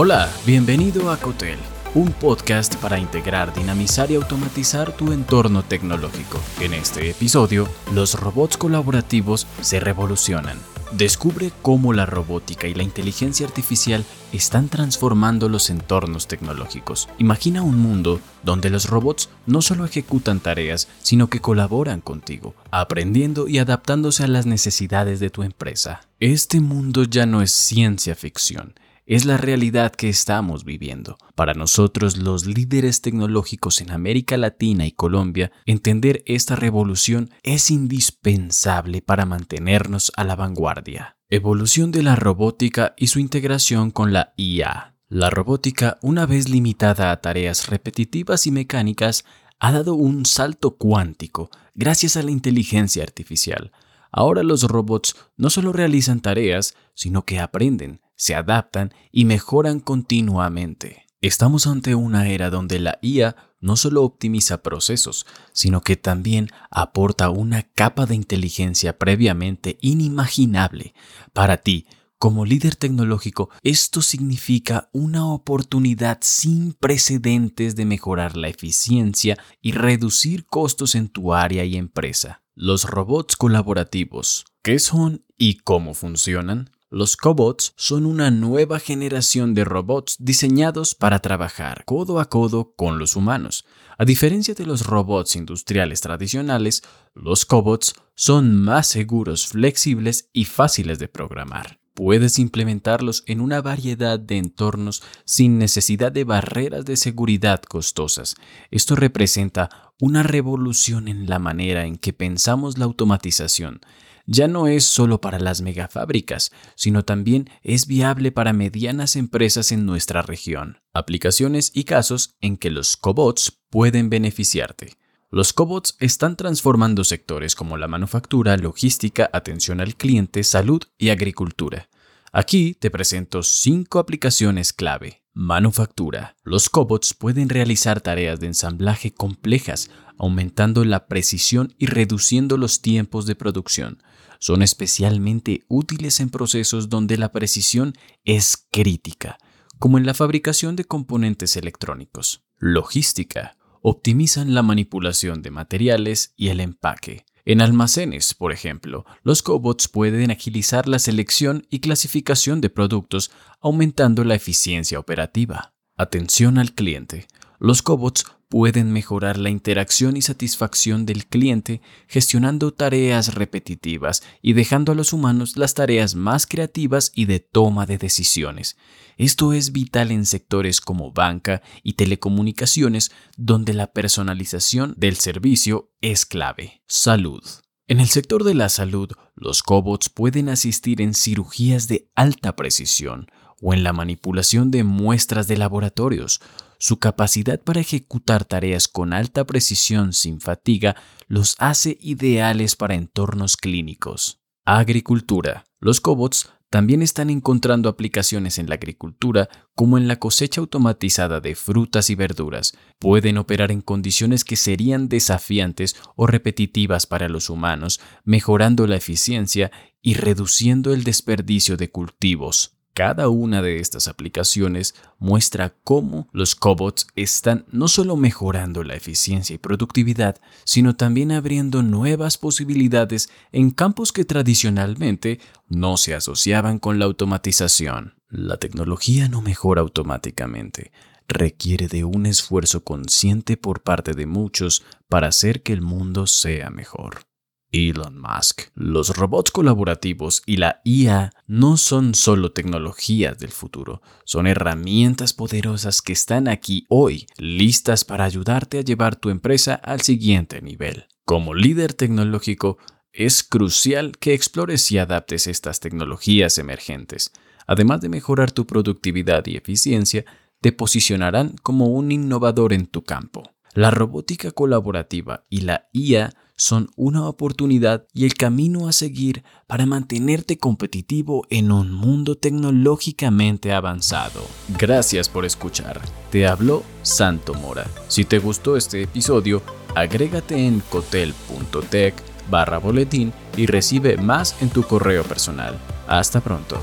Hola, bienvenido a Cotel, un podcast para integrar, dinamizar y automatizar tu entorno tecnológico. En este episodio, los robots colaborativos se revolucionan. Descubre cómo la robótica y la inteligencia artificial están transformando los entornos tecnológicos. Imagina un mundo donde los robots no solo ejecutan tareas, sino que colaboran contigo, aprendiendo y adaptándose a las necesidades de tu empresa. Este mundo ya no es ciencia ficción es la realidad que estamos viviendo. Para nosotros, los líderes tecnológicos en América Latina y Colombia, entender esta revolución es indispensable para mantenernos a la vanguardia. Evolución de la robótica y su integración con la IA. La robótica, una vez limitada a tareas repetitivas y mecánicas, ha dado un salto cuántico gracias a la inteligencia artificial. Ahora los robots no solo realizan tareas, sino que aprenden, se adaptan y mejoran continuamente. Estamos ante una era donde la IA no solo optimiza procesos, sino que también aporta una capa de inteligencia previamente inimaginable. Para ti, como líder tecnológico, esto significa una oportunidad sin precedentes de mejorar la eficiencia y reducir costos en tu área y empresa. Los robots colaborativos. ¿Qué son y cómo funcionan? Los cobots son una nueva generación de robots diseñados para trabajar codo a codo con los humanos. A diferencia de los robots industriales tradicionales, los cobots son más seguros, flexibles y fáciles de programar. Puedes implementarlos en una variedad de entornos sin necesidad de barreras de seguridad costosas. Esto representa una revolución en la manera en que pensamos la automatización ya no es solo para las megafábricas, sino también es viable para medianas empresas en nuestra región. Aplicaciones y casos en que los cobots pueden beneficiarte. Los cobots están transformando sectores como la manufactura, logística, atención al cliente, salud y agricultura. Aquí te presento cinco aplicaciones clave. Manufactura. Los cobots pueden realizar tareas de ensamblaje complejas, aumentando la precisión y reduciendo los tiempos de producción son especialmente útiles en procesos donde la precisión es crítica, como en la fabricación de componentes electrónicos. Logística. Optimizan la manipulación de materiales y el empaque. En almacenes, por ejemplo, los cobots pueden agilizar la selección y clasificación de productos, aumentando la eficiencia operativa. Atención al cliente. Los cobots pueden mejorar la interacción y satisfacción del cliente gestionando tareas repetitivas y dejando a los humanos las tareas más creativas y de toma de decisiones. Esto es vital en sectores como banca y telecomunicaciones donde la personalización del servicio es clave. Salud. En el sector de la salud, los cobots pueden asistir en cirugías de alta precisión o en la manipulación de muestras de laboratorios, su capacidad para ejecutar tareas con alta precisión sin fatiga los hace ideales para entornos clínicos. Agricultura. Los cobots también están encontrando aplicaciones en la agricultura como en la cosecha automatizada de frutas y verduras. Pueden operar en condiciones que serían desafiantes o repetitivas para los humanos, mejorando la eficiencia y reduciendo el desperdicio de cultivos. Cada una de estas aplicaciones muestra cómo los cobots están no solo mejorando la eficiencia y productividad, sino también abriendo nuevas posibilidades en campos que tradicionalmente no se asociaban con la automatización. La tecnología no mejora automáticamente, requiere de un esfuerzo consciente por parte de muchos para hacer que el mundo sea mejor. Elon Musk. Los robots colaborativos y la IA no son solo tecnologías del futuro, son herramientas poderosas que están aquí hoy, listas para ayudarte a llevar tu empresa al siguiente nivel. Como líder tecnológico, es crucial que explores y adaptes estas tecnologías emergentes. Además de mejorar tu productividad y eficiencia, te posicionarán como un innovador en tu campo. La robótica colaborativa y la IA son una oportunidad y el camino a seguir para mantenerte competitivo en un mundo tecnológicamente avanzado. Gracias por escuchar. Te habló Santo Mora. Si te gustó este episodio, agrégate en cotel.tech barra boletín y recibe más en tu correo personal. Hasta pronto.